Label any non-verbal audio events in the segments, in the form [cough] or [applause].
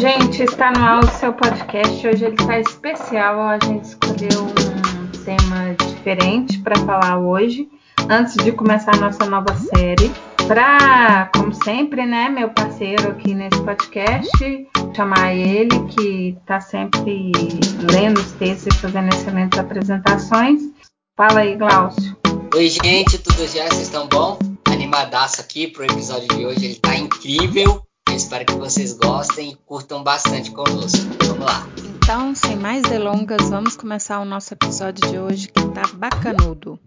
Gente, está no ar o seu podcast. Hoje ele está especial. A gente escolheu um tema diferente para falar hoje, antes de começar a nossa nova série. Para, como sempre, né, meu parceiro aqui nesse podcast, chamar ele, que está sempre lendo os textos e fazendo excelentes apresentações. Fala aí, Glaucio. Oi, gente, tudo já? Vocês estão bom? Animadaço aqui pro episódio de hoje, ele tá incrível. Espero que vocês gostem e curtam bastante conosco. Vamos lá. Então, sem mais delongas, vamos começar o nosso episódio de hoje que tá bacanudo.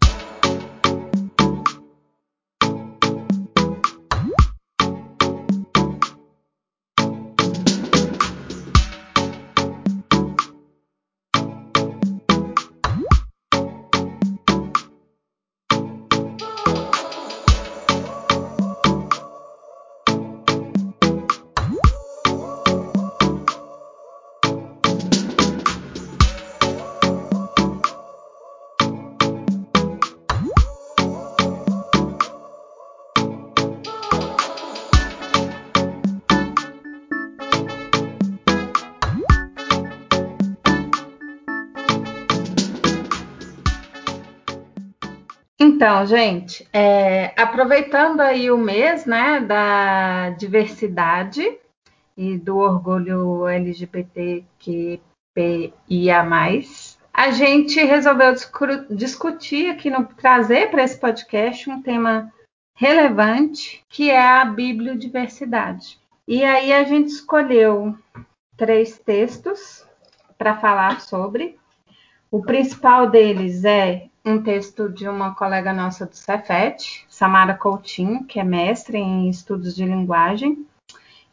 Então, gente, é, aproveitando aí o mês né, da diversidade e do orgulho LGBTQIA+, a gente resolveu discutir aqui, no, trazer para esse podcast um tema relevante, que é a bibliodiversidade. E aí a gente escolheu três textos para falar sobre. O principal deles é um texto de uma colega nossa do Cefet, Samara Coutinho, que é mestre em estudos de linguagem.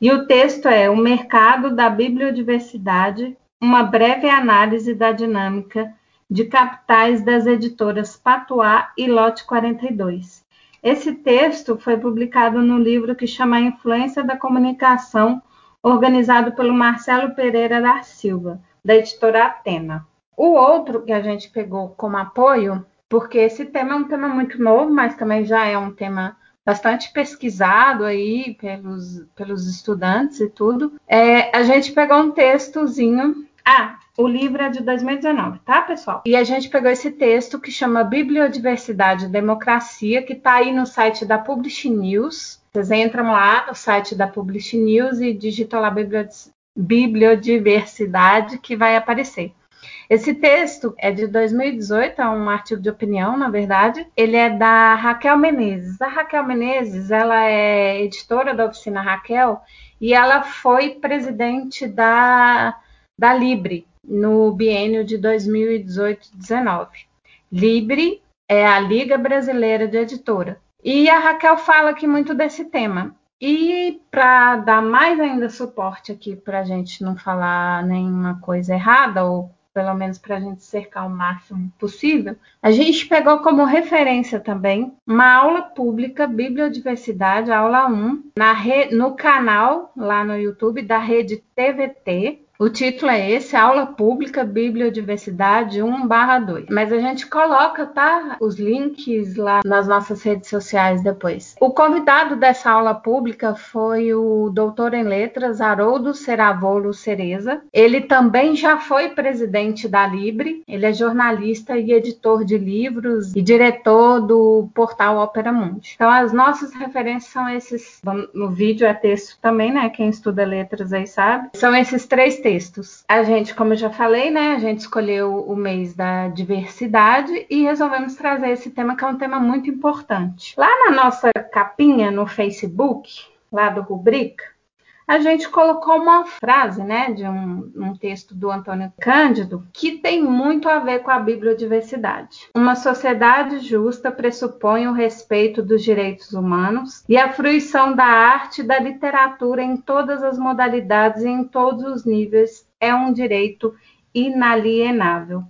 E o texto é O Mercado da Bibliodiversidade, uma breve análise da dinâmica de capitais das editoras Patuá e Lote 42. Esse texto foi publicado no livro que chama A Influência da Comunicação, organizado pelo Marcelo Pereira da Silva, da editora Atena. O outro que a gente pegou como apoio, porque esse tema é um tema muito novo, mas também já é um tema bastante pesquisado aí pelos, pelos estudantes e tudo. É, a gente pegou um textozinho. Ah, o livro é de 2019, tá, pessoal? E a gente pegou esse texto que chama Bibliodiversidade e Democracia, que está aí no site da Publish News. Vocês entram lá no site da Publish News e digitam lá Bibliodiversidade, que vai aparecer. Esse texto é de 2018, é um artigo de opinião, na verdade. Ele é da Raquel Menezes. A Raquel Menezes, ela é editora da oficina Raquel e ela foi presidente da, da Libre no biênio de 2018-19. Libre é a Liga Brasileira de Editora. E a Raquel fala aqui muito desse tema. E para dar mais ainda suporte aqui, para a gente não falar nenhuma coisa errada ou pelo menos para a gente cercar o máximo possível, a gente pegou como referência também uma aula pública, Bibliodiversidade, aula 1, na re... no canal lá no YouTube da rede TVT, o título é esse, Aula Pública Bibliodiversidade 1/2. Mas a gente coloca, tá, os links lá nas nossas redes sociais depois. O convidado dessa aula pública foi o doutor em letras Haroldo Seravolo Cereza. Ele também já foi presidente da Libre, ele é jornalista e editor de livros e diretor do portal Opera Mundi. Então as nossas referências são esses, no vídeo é texto também, né? Quem estuda letras aí sabe. São esses três textos textos. A gente, como eu já falei, né, a gente escolheu o mês da diversidade e resolvemos trazer esse tema que é um tema muito importante. Lá na nossa capinha no Facebook, lá do Rubrica, a gente colocou uma frase, né, de um, um, texto do Antônio Cândido, que tem muito a ver com a bibliodiversidade. Uma sociedade justa pressupõe o respeito dos direitos humanos e a fruição da arte e da literatura em todas as modalidades e em todos os níveis é um direito inalienável.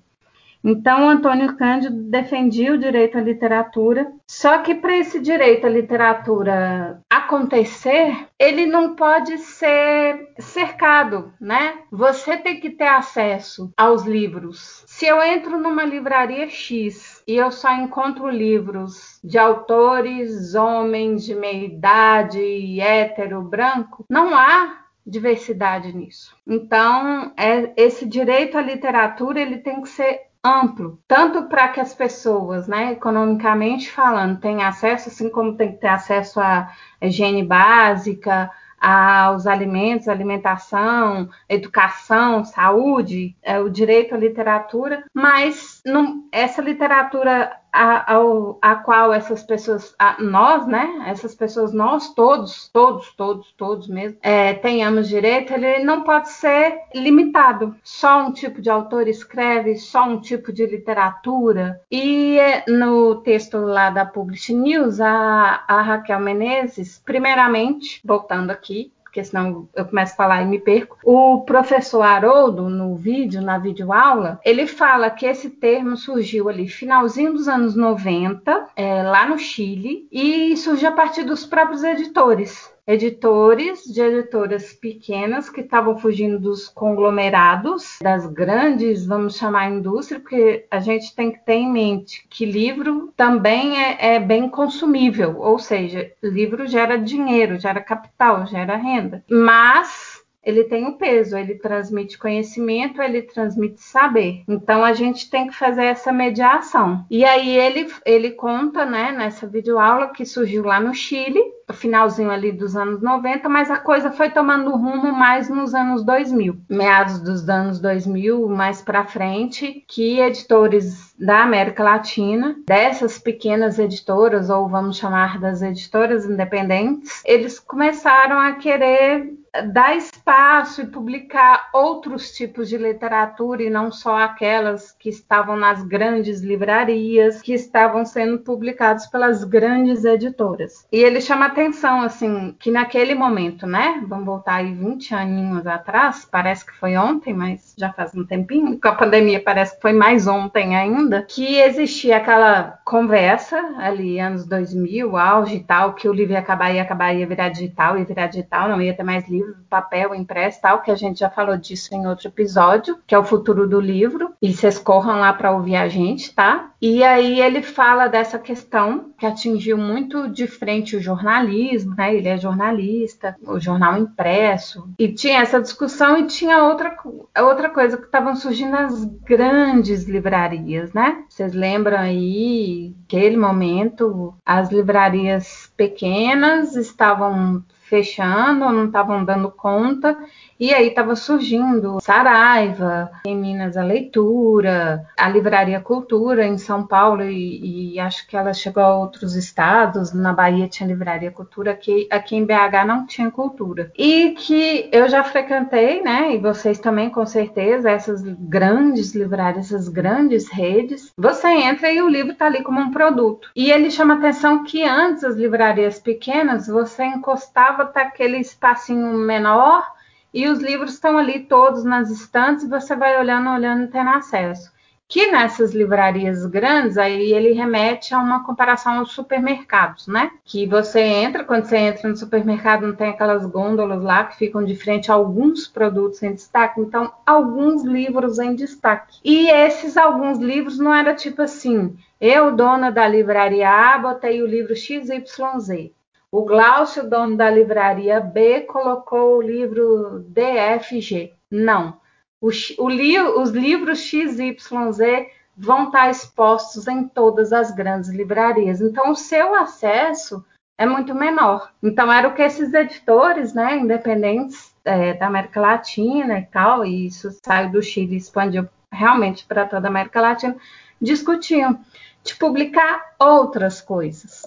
Então, Antônio Cândido defendia o direito à literatura, só que para esse direito à literatura acontecer, ele não pode ser cercado, né? Você tem que ter acesso aos livros. Se eu entro numa livraria X e eu só encontro livros de autores, homens de meia idade, hétero, branco, não há diversidade nisso. Então, é, esse direito à literatura ele tem que ser amplo, tanto para que as pessoas, né, economicamente falando, tenham acesso, assim como tem que ter acesso à higiene básica, aos alimentos, alimentação, educação, saúde, é, o direito à literatura, mas não, essa literatura a, a, a, qual essas pessoas, a, nós, né, essas pessoas, nós todos, todos, todos, todos mesmo, é, tenhamos direito, ele não pode ser limitado. Só um tipo de autor escreve, só um tipo de literatura. E no texto lá da Publish News, a, a Raquel Menezes, primeiramente, voltando aqui, porque senão eu começo a falar e me perco. O professor Haroldo, no vídeo, na videoaula, ele fala que esse termo surgiu ali finalzinho dos anos 90, é, lá no Chile, e surgiu a partir dos próprios editores editores de editoras pequenas que estavam fugindo dos conglomerados, das grandes, vamos chamar indústria, porque a gente tem que ter em mente que livro também é, é bem consumível, ou seja, livro gera dinheiro, gera capital, gera renda. Mas ele tem um peso, ele transmite conhecimento, ele transmite saber. Então a gente tem que fazer essa mediação. E aí ele, ele conta, né, nessa videoaula que surgiu lá no Chile, finalzinho ali dos anos 90, mas a coisa foi tomando rumo mais nos anos 2000, meados dos anos 2000, mais para frente, que editores da América Latina, dessas pequenas editoras, ou vamos chamar das editoras independentes, eles começaram a querer dar espaço e publicar outros tipos de literatura e não só aquelas que estavam nas grandes livrarias, que estavam sendo publicadas pelas grandes editoras. E ele chama atenção, assim, que naquele momento, né? Vamos voltar aí 20 aninhos atrás, parece que foi ontem, mas já faz um tempinho, com a pandemia parece que foi mais ontem ainda, que existia aquela conversa ali, anos 2000, auge e tal, que o livro ia acabar, ia acabar, ia virar digital, ia virar digital, não ia ter mais livro, papel, impresso tal, que a gente já falou disso em outro episódio, que é o futuro do livro, e vocês corram lá para ouvir a gente, tá? E aí ele fala dessa questão que atingiu muito de frente o jornalismo, né? Ele é jornalista, o jornal impresso, e tinha essa discussão e tinha outra, outra coisa que estavam surgindo as grandes livrarias, né? Vocês lembram aí, aquele momento, as livrarias pequenas estavam fechando, não estavam dando conta, e aí estava surgindo Saraiva, em Minas a Leitura, a Livraria Cultura em São Paulo, e, e, acho que ela chegou a outros estados, na Bahia tinha Livraria Cultura, aqui, aqui em BH não tinha cultura. E que eu já frequentei, né, e vocês também com certeza, essas grandes livrarias, essas grandes redes, você entra e o livro está ali como um produto. E ele chama atenção que antes as livrarias pequenas, você encostava ter aquele espacinho menor e os livros estão ali todos nas estantes você vai olhando, olhando e tendo acesso. Que nessas livrarias grandes, aí ele remete a uma comparação aos supermercados, né? Que você entra, quando você entra no supermercado, não tem aquelas gôndolas lá que ficam de frente a alguns produtos em destaque, então alguns livros em destaque. E esses alguns livros não era tipo assim, eu, dona da livraria A, botei o livro XYZ. O Glaucio, dono da livraria B, colocou o livro DFG. Não. O, o li, os livros XYZ vão estar expostos em todas as grandes livrarias. Então, o seu acesso é muito menor. Então, era o que esses editores, né, independentes é, da América Latina e tal, e isso saiu do Chile e expandiu realmente para toda a América Latina, discutiam de publicar outras coisas.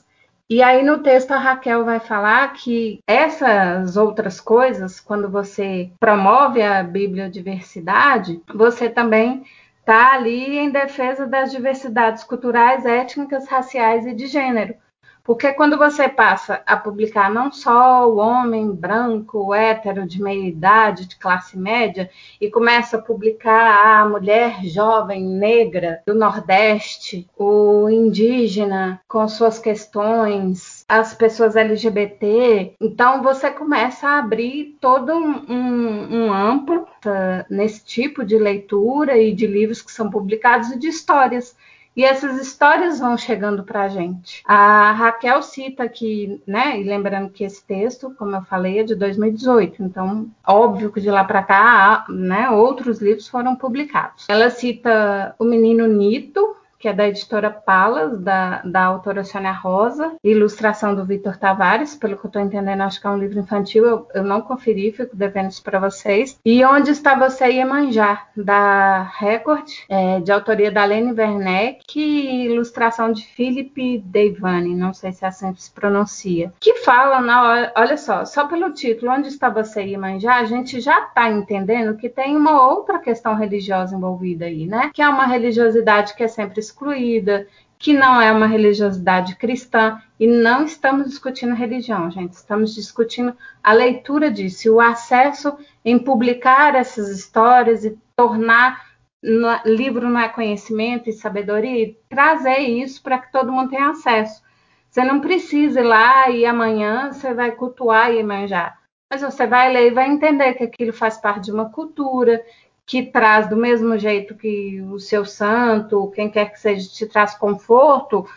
E aí no texto a Raquel vai falar que essas outras coisas, quando você promove a bibliodiversidade, você também está ali em defesa das diversidades culturais, étnicas, raciais e de gênero. Porque quando você passa a publicar não só o homem branco, hétero, de meia idade, de classe média, e começa a publicar a mulher jovem negra do Nordeste, o indígena com suas questões, as pessoas LGBT, então você começa a abrir todo um, um, um amplo uh, nesse tipo de leitura e de livros que são publicados e de histórias e essas histórias vão chegando para a gente. A Raquel cita aqui, né, e lembrando que esse texto, como eu falei, é de 2018, então óbvio que de lá para cá, né, outros livros foram publicados. Ela cita o menino Nito, que é da editora Palas, da, da autora Sônia Rosa, ilustração do Vitor Tavares, pelo que eu estou entendendo, acho que é um livro infantil, eu, eu não conferi, fico devendo isso para vocês. E Onde Está Você Iemanjá, da Record, é, de autoria da Lene Werneck e ilustração de Philippe Devani, não sei se é assim se pronuncia, que fala, na, olha só, só pelo título, Onde Está Você Iemanjá, a gente já está entendendo que tem uma outra questão religiosa envolvida aí, né? Que é uma religiosidade que é sempre excluída, que não é uma religiosidade cristã, e não estamos discutindo religião, gente, estamos discutindo a leitura disso, o acesso em publicar essas histórias e tornar no, livro não é conhecimento e sabedoria, e trazer isso para que todo mundo tenha acesso. Você não precisa ir lá e amanhã você vai cultuar e manjar. Mas você vai ler e vai entender que aquilo faz parte de uma cultura, que traz do mesmo jeito que o seu santo, quem quer que seja, te traz conforto,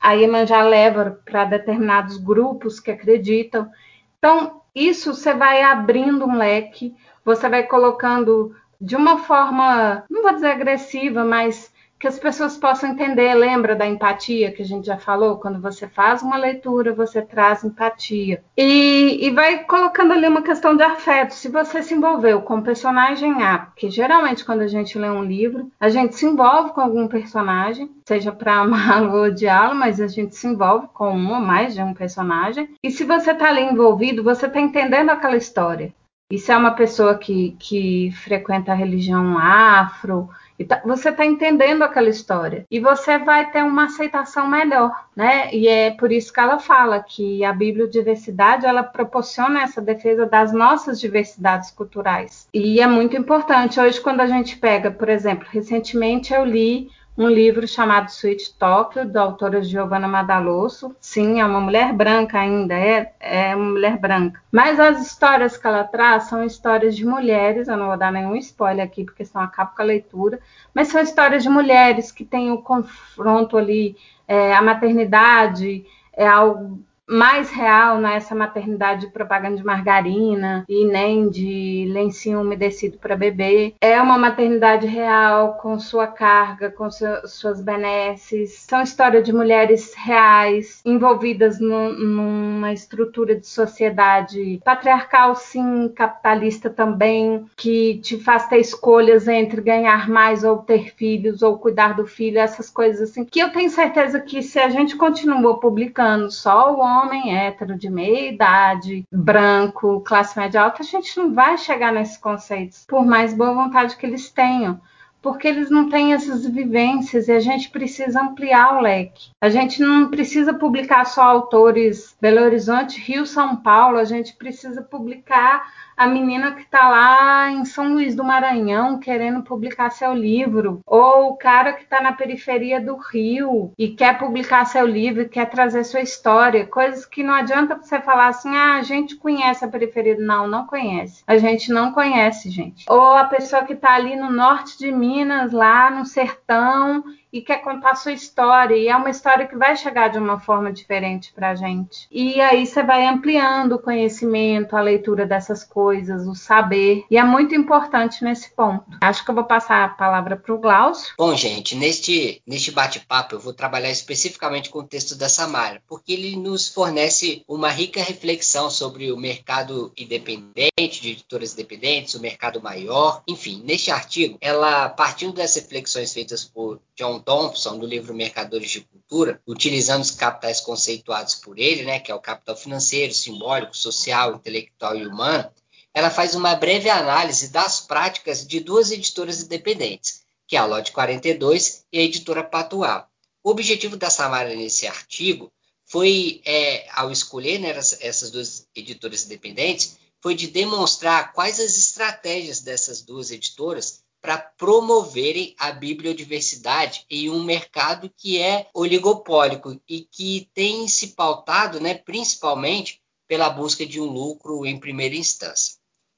a Iemanjá leva para determinados grupos que acreditam. Então, isso você vai abrindo um leque, você vai colocando de uma forma, não vou dizer agressiva, mas que as pessoas possam entender. Lembra da empatia que a gente já falou? Quando você faz uma leitura, você traz empatia. E, e vai colocando ali uma questão de afeto. Se você se envolveu com o personagem A, porque geralmente quando a gente lê um livro, a gente se envolve com algum personagem, seja para [laughs] amá-lo ou odiá-lo, mas a gente se envolve com um ou mais de um personagem. E se você está ali envolvido, você está entendendo aquela história. E se é uma pessoa que, que frequenta a religião afro, Tá, você está entendendo aquela história e você vai ter uma aceitação melhor, né? E é por isso que ela fala que a bibliodiversidade ela proporciona essa defesa das nossas diversidades culturais e é muito importante. Hoje, quando a gente pega, por exemplo, recentemente eu li um livro chamado Sweet Tokyo, da autora Giovanna Madalosso. Sim, é uma mulher branca ainda, é, é uma mulher branca. Mas as histórias que ela traz são histórias de mulheres, eu não vou dar nenhum spoiler aqui, porque senão acaba com a leitura, mas são histórias de mulheres que têm o confronto ali, é, a maternidade, é algo mais real nessa maternidade de propaganda de margarina e nem de lencinho umedecido para bebê. É uma maternidade real, com sua carga, com seu, suas benesses. São histórias de mulheres reais, envolvidas no, numa estrutura de sociedade patriarcal, sim, capitalista também, que te faz ter escolhas entre ganhar mais ou ter filhos ou cuidar do filho, essas coisas assim. Que eu tenho certeza que se a gente continua publicando só o homem hétero de meia idade, branco, classe média alta, a gente não vai chegar nesses conceitos, por mais boa vontade que eles tenham porque eles não têm essas vivências e a gente precisa ampliar o leque. A gente não precisa publicar só autores Belo Horizonte, Rio, São Paulo, a gente precisa publicar a menina que está lá em São Luís do Maranhão querendo publicar seu livro, ou o cara que está na periferia do Rio e quer publicar seu livro, quer trazer sua história, coisas que não adianta você falar assim, ah, a gente conhece a periferia. Não, não conhece. A gente não conhece, gente. Ou a pessoa que está ali no norte de Minas, lá no sertão, e quer contar sua história, e é uma história que vai chegar de uma forma diferente para a gente. E aí você vai ampliando o conhecimento, a leitura dessas coisas, o saber, e é muito importante nesse ponto. Acho que eu vou passar a palavra para o Glaucio. Bom, gente, neste, neste bate-papo eu vou trabalhar especificamente com o texto da Samara, porque ele nos fornece uma rica reflexão sobre o mercado independente, de editoras independentes, o mercado maior, enfim, neste artigo, ela partindo das reflexões feitas por John Thompson, do livro Mercadores de Cultura, utilizando os capitais conceituados por ele, né, que é o capital financeiro, simbólico, social, intelectual e humano, ela faz uma breve análise das práticas de duas editoras independentes, que é a Lote 42 e a editora Patual. O objetivo da Samara nesse artigo foi, é, ao escolher né, essas duas editoras independentes, foi de demonstrar quais as estratégias dessas duas editoras para promoverem a bibliodiversidade em um mercado que é oligopólico e que tem se pautado né, principalmente pela busca de um lucro em primeira instância.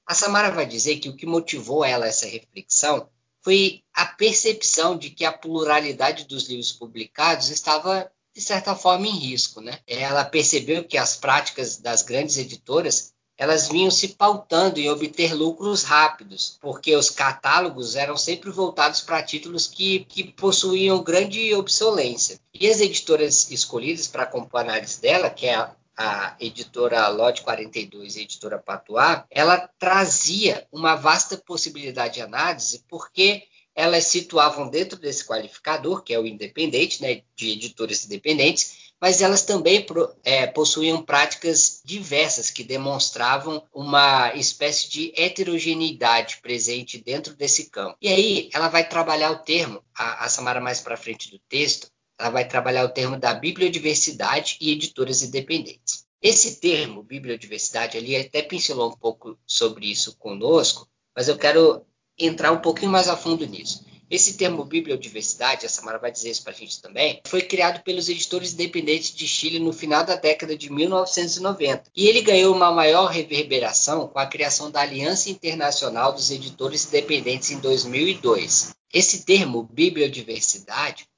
A Samara vai dizer que o que motivou ela essa reflexão foi a percepção de que a pluralidade dos livros publicados estava de certa forma em risco, né? Ela percebeu que as práticas das grandes editoras elas vinham se pautando em obter lucros rápidos, porque os catálogos eram sempre voltados para títulos que, que possuíam grande obsolência. E as editoras escolhidas para compor a análise dela, que é a, a editora Lote 42 e a editora Patois, ela trazia uma vasta possibilidade de análise, porque elas situavam dentro desse qualificador, que é o independente, né, de editores independentes, mas elas também é, possuíam práticas diversas que demonstravam uma espécie de heterogeneidade presente dentro desse campo. E aí ela vai trabalhar o termo, a, a Samara mais para frente do texto, ela vai trabalhar o termo da bibliodiversidade e editoras independentes. Esse termo, bibliodiversidade, ali até pincelou um pouco sobre isso conosco, mas eu quero entrar um pouquinho mais a fundo nisso. Esse termo bibliodiversidade, a Samara vai dizer isso para a gente também, foi criado pelos editores independentes de Chile no final da década de 1990. E ele ganhou uma maior reverberação com a criação da Aliança Internacional dos Editores Independentes em 2002. Esse termo bibliodiversidade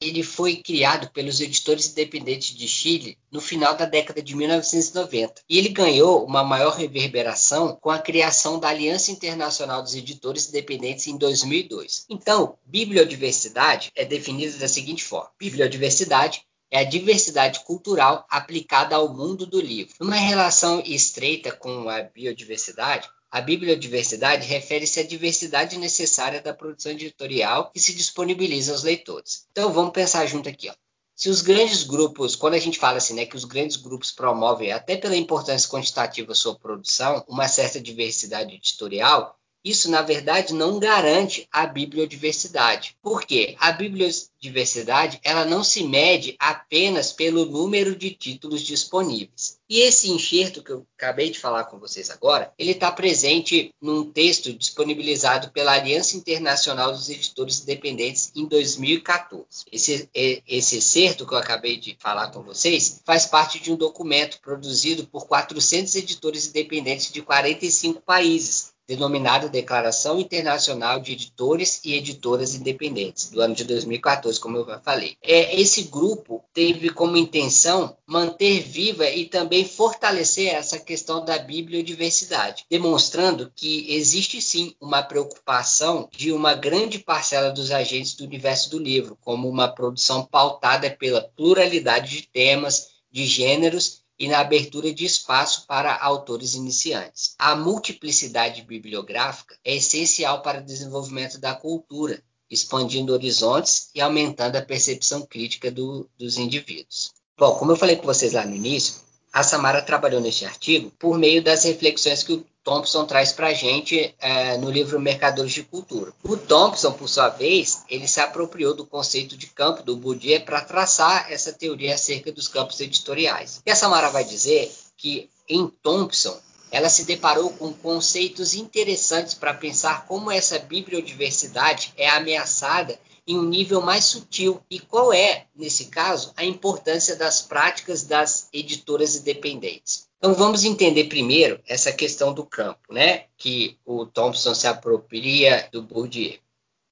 ele foi criado pelos editores independentes de Chile no final da década de 1990. E ele ganhou uma maior reverberação com a criação da Aliança Internacional dos Editores Independentes em 2002. Então, bibliodiversidade é definida da seguinte forma: bibliodiversidade é a diversidade cultural aplicada ao mundo do livro. Numa relação estreita com a biodiversidade, a bibliodiversidade refere-se à diversidade necessária da produção editorial que se disponibiliza aos leitores. Então vamos pensar junto aqui. Ó. Se os grandes grupos, quando a gente fala assim, né, que os grandes grupos promovem, até pela importância quantitativa sua produção, uma certa diversidade editorial, isso, na verdade, não garante a bibliodiversidade. Por quê? A bibliodiversidade ela não se mede apenas pelo número de títulos disponíveis. E esse enxerto que eu acabei de falar com vocês agora, ele está presente num texto disponibilizado pela Aliança Internacional dos Editores Independentes em 2014. Esse, esse excerto que eu acabei de falar com vocês faz parte de um documento produzido por 400 editores independentes de 45 países, denominado Declaração Internacional de Editores e Editoras Independentes, do ano de 2014, como eu já falei. É, esse grupo teve como intenção manter viva e também fortalecer essa questão da bibliodiversidade, demonstrando que existe sim uma preocupação de uma grande parcela dos agentes do universo do livro, como uma produção pautada pela pluralidade de temas, de gêneros e na abertura de espaço para autores iniciantes. A multiplicidade bibliográfica é essencial para o desenvolvimento da cultura, expandindo horizontes e aumentando a percepção crítica do, dos indivíduos. Bom, como eu falei com vocês lá no início, a Samara trabalhou neste artigo por meio das reflexões que o Thompson traz para a gente é, no livro Mercadores de Cultura. O Thompson, por sua vez, ele se apropriou do conceito de campo do Bourdieu para traçar essa teoria acerca dos campos editoriais. E a Samara vai dizer que em Thompson ela se deparou com conceitos interessantes para pensar como essa bibliodiversidade é ameaçada em um nível mais sutil. E qual é, nesse caso, a importância das práticas das editoras independentes? Então vamos entender primeiro essa questão do campo, né? Que o Thompson se apropria do Bourdieu.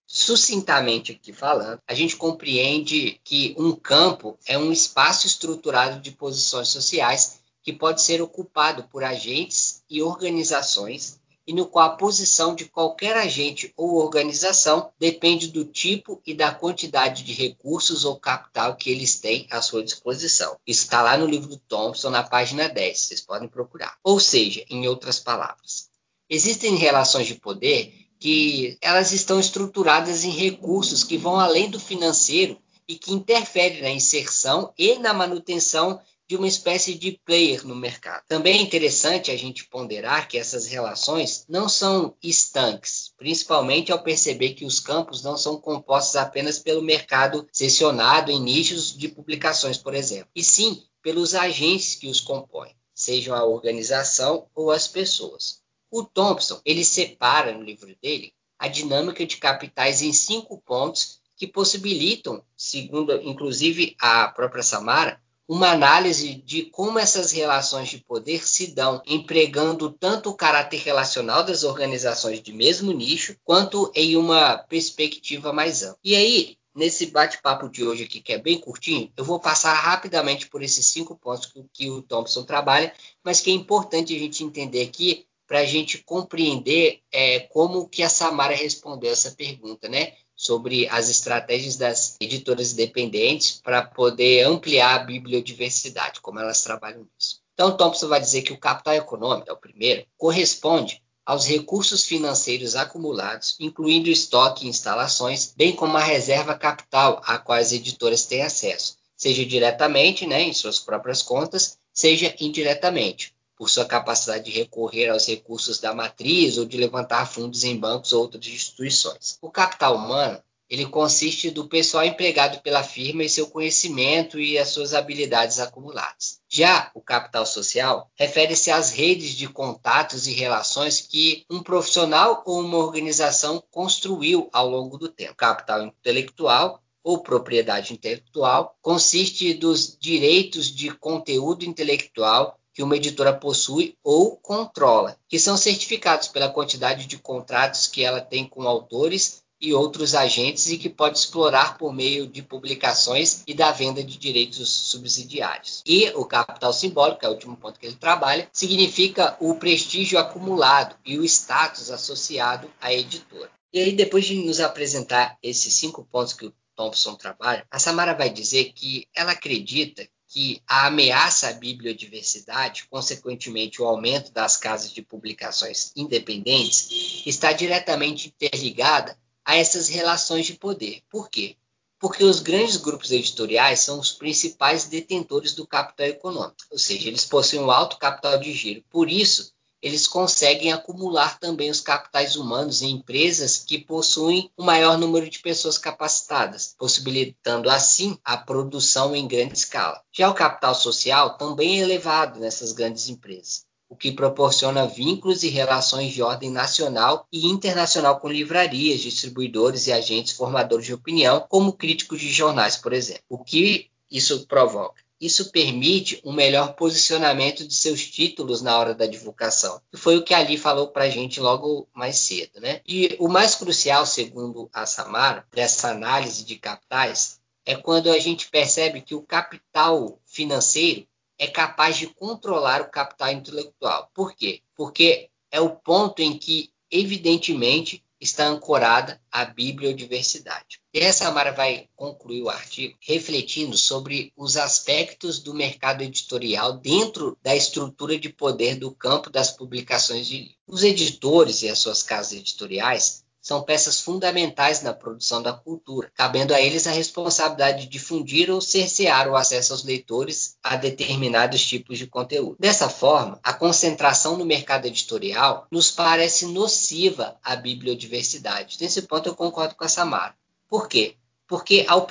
Sucintamente aqui falando, a gente compreende que um campo é um espaço estruturado de posições sociais que pode ser ocupado por agentes e organizações e no qual a posição de qualquer agente ou organização depende do tipo e da quantidade de recursos ou capital que eles têm à sua disposição. Isso está lá no livro do Thompson, na página 10, vocês podem procurar. Ou seja, em outras palavras, existem relações de poder que elas estão estruturadas em recursos que vão além do financeiro e que interferem na inserção e na manutenção de uma espécie de player no mercado. Também é interessante a gente ponderar que essas relações não são estanques, principalmente ao perceber que os campos não são compostos apenas pelo mercado sessionado em nichos de publicações, por exemplo, e sim pelos agentes que os compõem, sejam a organização ou as pessoas. O Thompson, ele separa no livro dele a dinâmica de capitais em cinco pontos que possibilitam, segundo inclusive a própria Samara, uma análise de como essas relações de poder se dão, empregando tanto o caráter relacional das organizações de mesmo nicho, quanto em uma perspectiva mais ampla. E aí, nesse bate-papo de hoje aqui, que é bem curtinho, eu vou passar rapidamente por esses cinco pontos que, que o Thompson trabalha, mas que é importante a gente entender aqui para a gente compreender é, como que a Samara respondeu essa pergunta, né? Sobre as estratégias das editoras independentes para poder ampliar a bibliodiversidade, como elas trabalham nisso. Então, Thompson vai dizer que o capital econômico, é o primeiro, corresponde aos recursos financeiros acumulados, incluindo estoque e instalações, bem como a reserva capital a qual as editoras têm acesso, seja diretamente, né, em suas próprias contas, seja indiretamente, por sua capacidade de recorrer aos recursos da matriz ou de levantar fundos em bancos ou outras instituições. O capital humano ele consiste do pessoal empregado pela firma e seu conhecimento e as suas habilidades acumuladas. Já o capital social refere-se às redes de contatos e relações que um profissional ou uma organização construiu ao longo do tempo. Capital intelectual ou propriedade intelectual consiste dos direitos de conteúdo intelectual que uma editora possui ou controla, que são certificados pela quantidade de contratos que ela tem com autores e outros agentes e que pode explorar por meio de publicações e da venda de direitos subsidiários. E o capital simbólico, é o último ponto que ele trabalha, significa o prestígio acumulado e o status associado à editora. E aí, depois de nos apresentar esses cinco pontos que o Thompson trabalha, a Samara vai dizer que ela acredita que a ameaça à bibliodiversidade, consequentemente o aumento das casas de publicações independentes, está diretamente interligada a essas relações de poder. Por quê? Porque os grandes grupos editoriais são os principais detentores do capital econômico, ou seja, eles possuem um alto capital de giro. Por isso, eles conseguem acumular também os capitais humanos em empresas que possuem o um maior número de pessoas capacitadas, possibilitando assim a produção em grande escala. Já o capital social também é elevado nessas grandes empresas o que proporciona vínculos e relações de ordem nacional e internacional com livrarias, distribuidores e agentes formadores de opinião, como críticos de jornais, por exemplo. O que isso provoca? Isso permite um melhor posicionamento de seus títulos na hora da divulgação. Que foi o que Ali falou para a gente logo mais cedo. Né? E o mais crucial, segundo a Samara, dessa análise de capitais, é quando a gente percebe que o capital financeiro é capaz de controlar o capital intelectual. Por quê? Porque é o ponto em que, evidentemente, está ancorada a bibliodiversidade. E essa Samara vai concluir o artigo refletindo sobre os aspectos do mercado editorial dentro da estrutura de poder do campo das publicações de livros. Os editores e as suas casas editoriais são peças fundamentais na produção da cultura, cabendo a eles a responsabilidade de difundir ou cercear o acesso aos leitores a determinados tipos de conteúdo. Dessa forma, a concentração no mercado editorial nos parece nociva à bibliodiversidade. Nesse ponto eu concordo com a Samara. Por quê? Porque ao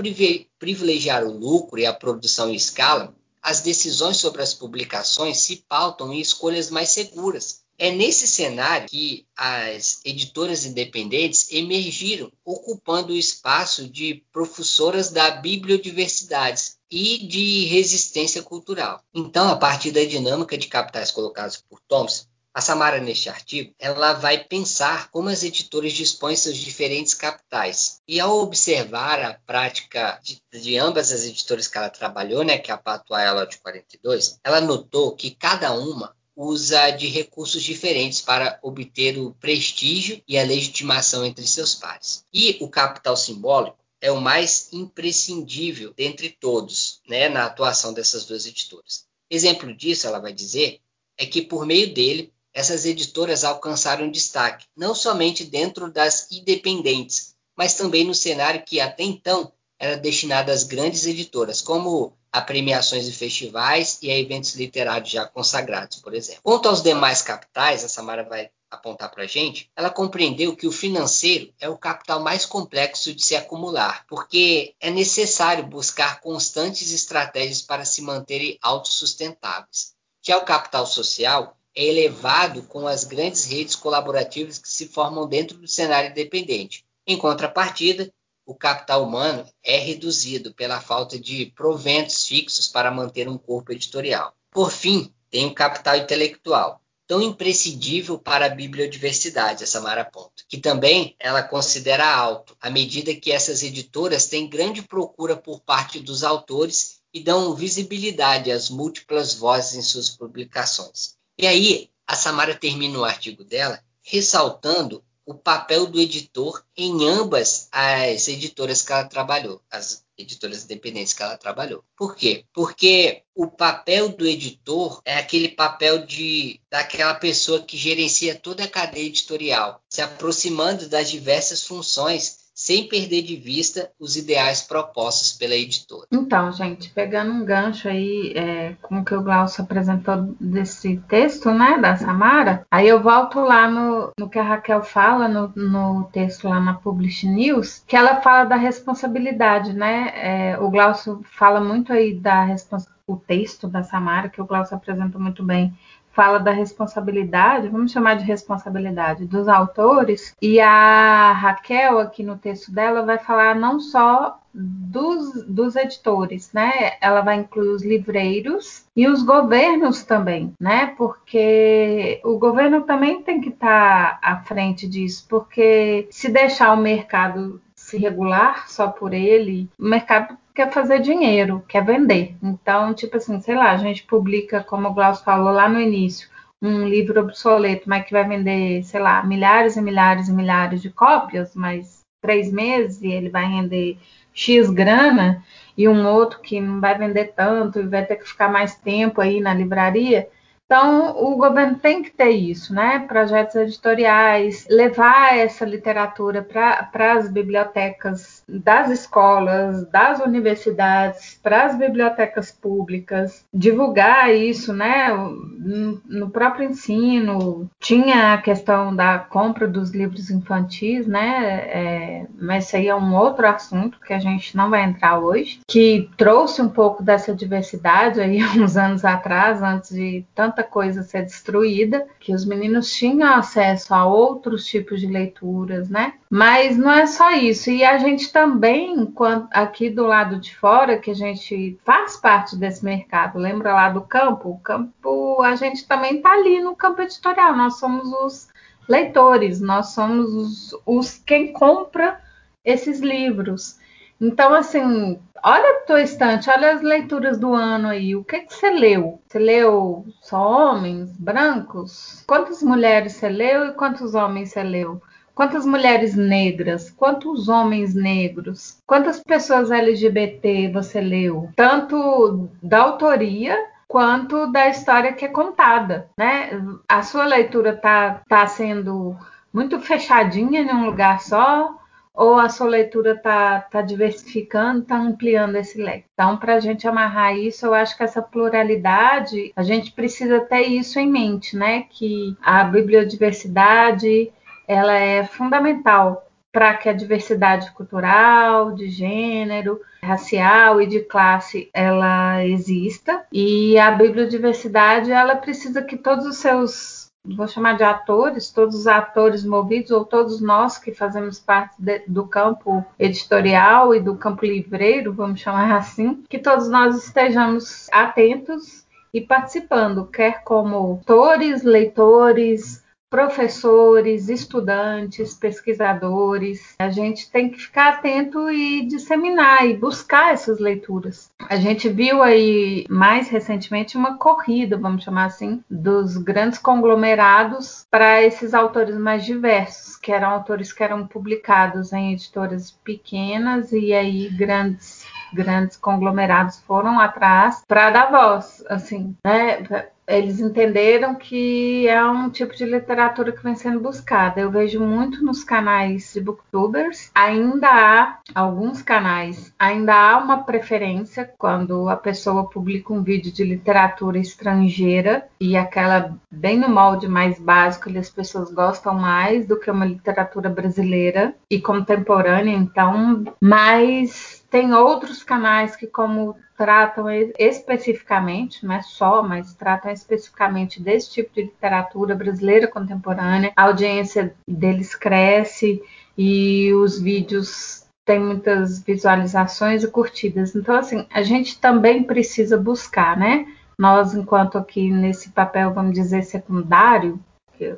privilegiar o lucro e a produção em escala, as decisões sobre as publicações se pautam em escolhas mais seguras, é nesse cenário que as editoras independentes emergiram, ocupando o espaço de professoras da bibliodiversidade e de resistência cultural. Então, a partir da dinâmica de capitais colocados por Thompson, a Samara, neste artigo, ela vai pensar como as editoras dispõem seus diferentes capitais. E ao observar a prática de, de ambas as editoras que ela trabalhou, né, que é a Patuá e a Lote 42, ela notou que cada uma usa de recursos diferentes para obter o prestígio e a legitimação entre seus pares. E o capital simbólico é o mais imprescindível dentre todos, né, na atuação dessas duas editoras. Exemplo disso, ela vai dizer, é que por meio dele, essas editoras alcançaram destaque, não somente dentro das independentes, mas também no cenário que até então era destinado às grandes editoras, como a premiações e festivais e a eventos literários já consagrados, por exemplo. Quanto aos demais capitais, a Samara vai apontar para a gente, ela compreendeu que o financeiro é o capital mais complexo de se acumular, porque é necessário buscar constantes estratégias para se manterem autossustentáveis. Já o capital social é elevado com as grandes redes colaborativas que se formam dentro do cenário independente. Em contrapartida, o capital humano é reduzido pela falta de proventos fixos para manter um corpo editorial. Por fim, tem o capital intelectual, tão imprescindível para a bibliodiversidade, a Samara Ponto, que também ela considera alto, à medida que essas editoras têm grande procura por parte dos autores e dão visibilidade às múltiplas vozes em suas publicações. E aí, a Samara termina o artigo dela ressaltando o papel do editor em ambas as editoras que ela trabalhou, as editoras independentes que ela trabalhou. Por quê? Porque o papel do editor é aquele papel de daquela pessoa que gerencia toda a cadeia editorial, se aproximando das diversas funções sem perder de vista os ideais propostos pela editora. Então, gente, pegando um gancho aí é, com o que o Glaucio apresentou desse texto, né, da Samara, aí eu volto lá no, no que a Raquel fala no, no texto lá na Publish News, que ela fala da responsabilidade, né? É, o Glaucio fala muito aí da responsabilidade o texto da Samara, que o Glaucio apresentou muito bem, fala da responsabilidade, vamos chamar de responsabilidade dos autores, e a Raquel, aqui no texto dela, vai falar não só dos, dos editores, né? Ela vai incluir os livreiros e os governos também, né? Porque o governo também tem que estar tá à frente disso, porque se deixar o mercado se regular só por ele, o mercado quer fazer dinheiro, quer vender. Então, tipo assim, sei lá, a gente publica, como o Glaucio falou lá no início, um livro obsoleto, mas que vai vender, sei lá, milhares e milhares e milhares de cópias, mas três meses e ele vai render X grana, e um outro que não vai vender tanto e vai ter que ficar mais tempo aí na livraria. Então, o governo tem que ter isso, né? Projetos editoriais, levar essa literatura para as bibliotecas das escolas, das universidades, para as bibliotecas públicas, divulgar isso, né? No próprio ensino, tinha a questão da compra dos livros infantis, né? É, mas isso aí é um outro assunto que a gente não vai entrar hoje, que trouxe um pouco dessa diversidade aí [laughs] uns anos atrás, antes de tanta coisa ser destruída, que os meninos tinham acesso a outros tipos de leituras, né? Mas não é só isso. E a gente também, aqui do lado de fora, que a gente faz parte desse mercado, lembra lá do campo? O campo, a gente também está ali no campo editorial. Nós somos os leitores, nós somos os, os quem compra esses livros. Então, assim, olha a tua estante, olha as leituras do ano aí. O que, que você leu? Você leu só homens brancos? Quantas mulheres você leu e quantos homens você leu? Quantas mulheres negras? Quantos homens negros? Quantas pessoas LGBT você leu? Tanto da autoria quanto da história que é contada, né? A sua leitura tá, tá sendo muito fechadinha em um lugar só, ou a sua leitura está tá diversificando, está ampliando esse leque. Então, para a gente amarrar isso, eu acho que essa pluralidade, a gente precisa ter isso em mente, né? Que a bibliodiversidade ela é fundamental para que a diversidade cultural, de gênero, racial e de classe ela exista e a bibliodiversidade ela precisa que todos os seus vou chamar de atores, todos os atores movidos, ou todos nós que fazemos parte de, do campo editorial e do campo livreiro, vamos chamar assim, que todos nós estejamos atentos e participando, quer como autores, leitores, professores, estudantes, pesquisadores. A gente tem que ficar atento e disseminar e buscar essas leituras. A gente viu aí mais recentemente uma corrida, vamos chamar assim, dos grandes conglomerados para esses autores mais diversos, que eram autores que eram publicados em editoras pequenas e aí grandes grandes conglomerados foram atrás para dar voz, assim, né? eles entenderam que é um tipo de literatura que vem sendo buscada. Eu vejo muito nos canais de booktubers, ainda há alguns canais, ainda há uma preferência quando a pessoa publica um vídeo de literatura estrangeira e aquela bem no molde mais básico, as pessoas gostam mais do que uma literatura brasileira e contemporânea, então, mas tem outros canais que como tratam especificamente, não é só, mas tratam especificamente desse tipo de literatura brasileira contemporânea. A audiência deles cresce e os vídeos tem muitas visualizações e curtidas. Então, assim, a gente também precisa buscar, né? Nós, enquanto aqui nesse papel, vamos dizer, secundário,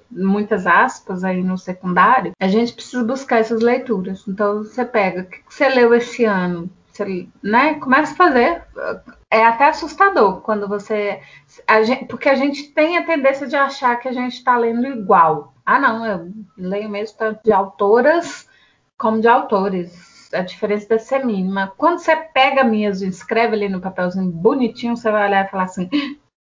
muitas aspas aí no secundário, a gente precisa buscar essas leituras. Então, você pega, o que você leu esse ano? Você, né? Começa a fazer. É até assustador quando você. A gente, porque a gente tem a tendência de achar que a gente está lendo igual. Ah, não, eu leio mesmo tanto de autoras como de autores a diferença deve ser mínima. Quando você pega mesmo e escreve ali no papelzinho bonitinho, você vai olhar e falar assim: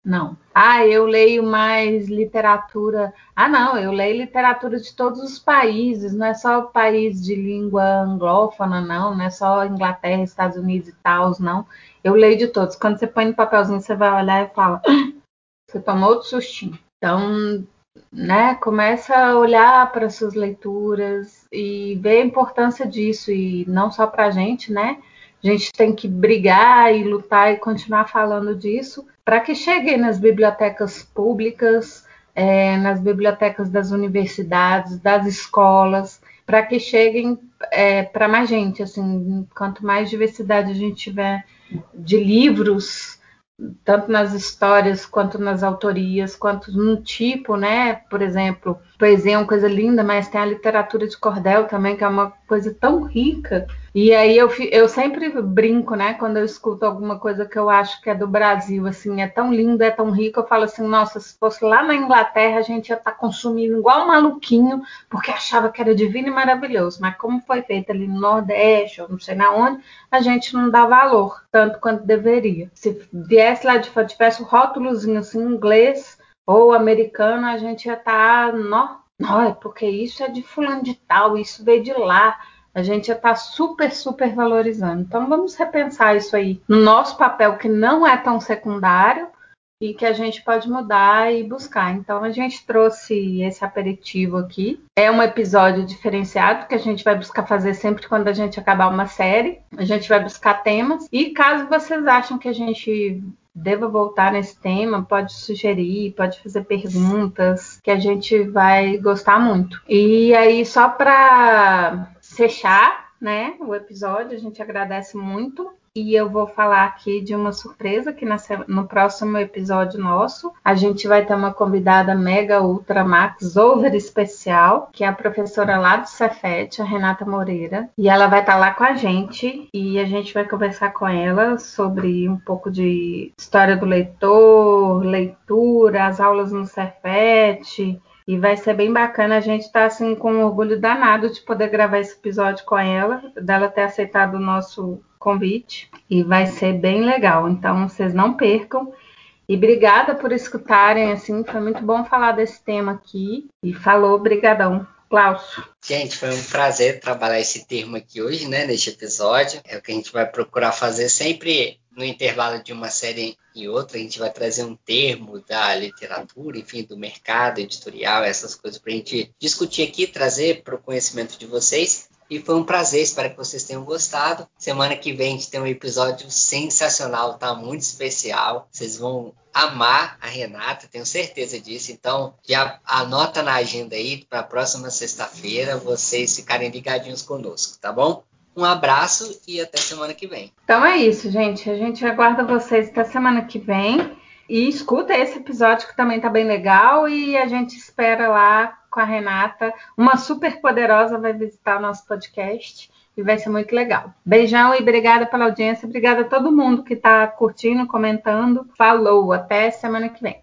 não. Ah, eu leio mais literatura. Ah, não, eu leio literatura de todos os países, não é só país de língua anglófona, não, não é só Inglaterra, Estados Unidos e tal, não. Eu leio de todos. Quando você põe no papelzinho, você vai olhar e fala: você tomou outro sustinho. Então, né, começa a olhar para suas leituras e ver a importância disso, e não só para a gente, né? A gente tem que brigar e lutar e continuar falando disso para que chegue nas bibliotecas públicas, é, nas bibliotecas das universidades, das escolas, para que cheguem é, para mais gente. Assim, quanto mais diversidade a gente tiver de livros, tanto nas histórias quanto nas autorias, quanto no tipo, né? Por exemplo, poesia é uma coisa linda, mas tem a literatura de cordel também, que é uma coisa tão rica. E aí eu, eu sempre brinco, né? Quando eu escuto alguma coisa que eu acho que é do Brasil, assim, é tão lindo, é tão rico, eu falo assim, nossa, se fosse lá na Inglaterra, a gente ia estar tá consumindo igual um maluquinho, porque achava que era divino e maravilhoso. Mas como foi feito ali no Nordeste, ou não sei na onde, a gente não dá valor, tanto quanto deveria. Se viesse lá de fora, tivesse um rótulozinho assim, inglês ou americano, a gente ia estar, tá, não, é porque isso é de fulano de tal, isso veio de lá a gente já está super, super valorizando. Então vamos repensar isso aí no nosso papel, que não é tão secundário e que a gente pode mudar e buscar. Então a gente trouxe esse aperitivo aqui. É um episódio diferenciado que a gente vai buscar fazer sempre quando a gente acabar uma série. A gente vai buscar temas. E caso vocês achem que a gente deva voltar nesse tema, pode sugerir, pode fazer perguntas, que a gente vai gostar muito. E aí, só para fechar né, o episódio. A gente agradece muito. E eu vou falar aqui de uma surpresa que no próximo episódio nosso a gente vai ter uma convidada mega ultra max over especial, que é a professora lá do Cefet, a Renata Moreira, e ela vai estar lá com a gente e a gente vai conversar com ela sobre um pouco de história do leitor, leitura, as aulas no Cefet, e vai ser bem bacana. A gente está assim com orgulho danado de poder gravar esse episódio com ela, dela ter aceitado o nosso convite. E vai ser bem legal. Então vocês não percam. E obrigada por escutarem, assim, foi muito bom falar desse tema aqui. E falou, brigadão. Klaus. Gente, foi um prazer trabalhar esse termo aqui hoje, né, neste episódio. É o que a gente vai procurar fazer sempre no intervalo de uma série e outra, a gente vai trazer um termo da literatura, enfim, do mercado editorial, essas coisas para a gente discutir aqui, trazer para o conhecimento de vocês. E foi um prazer, espero que vocês tenham gostado. Semana que vem a gente tem um episódio sensacional, tá muito especial. Vocês vão amar a Renata, tenho certeza disso. Então, já anota na agenda aí para a próxima sexta-feira vocês ficarem ligadinhos conosco, tá bom? Um abraço e até semana que vem. Então é isso, gente. A gente aguarda vocês até semana que vem. E escuta esse episódio que também tá bem legal. E a gente espera lá com a Renata. Uma super poderosa vai visitar o nosso podcast e vai ser muito legal. Beijão e obrigada pela audiência. Obrigada a todo mundo que está curtindo, comentando. Falou, até semana que vem.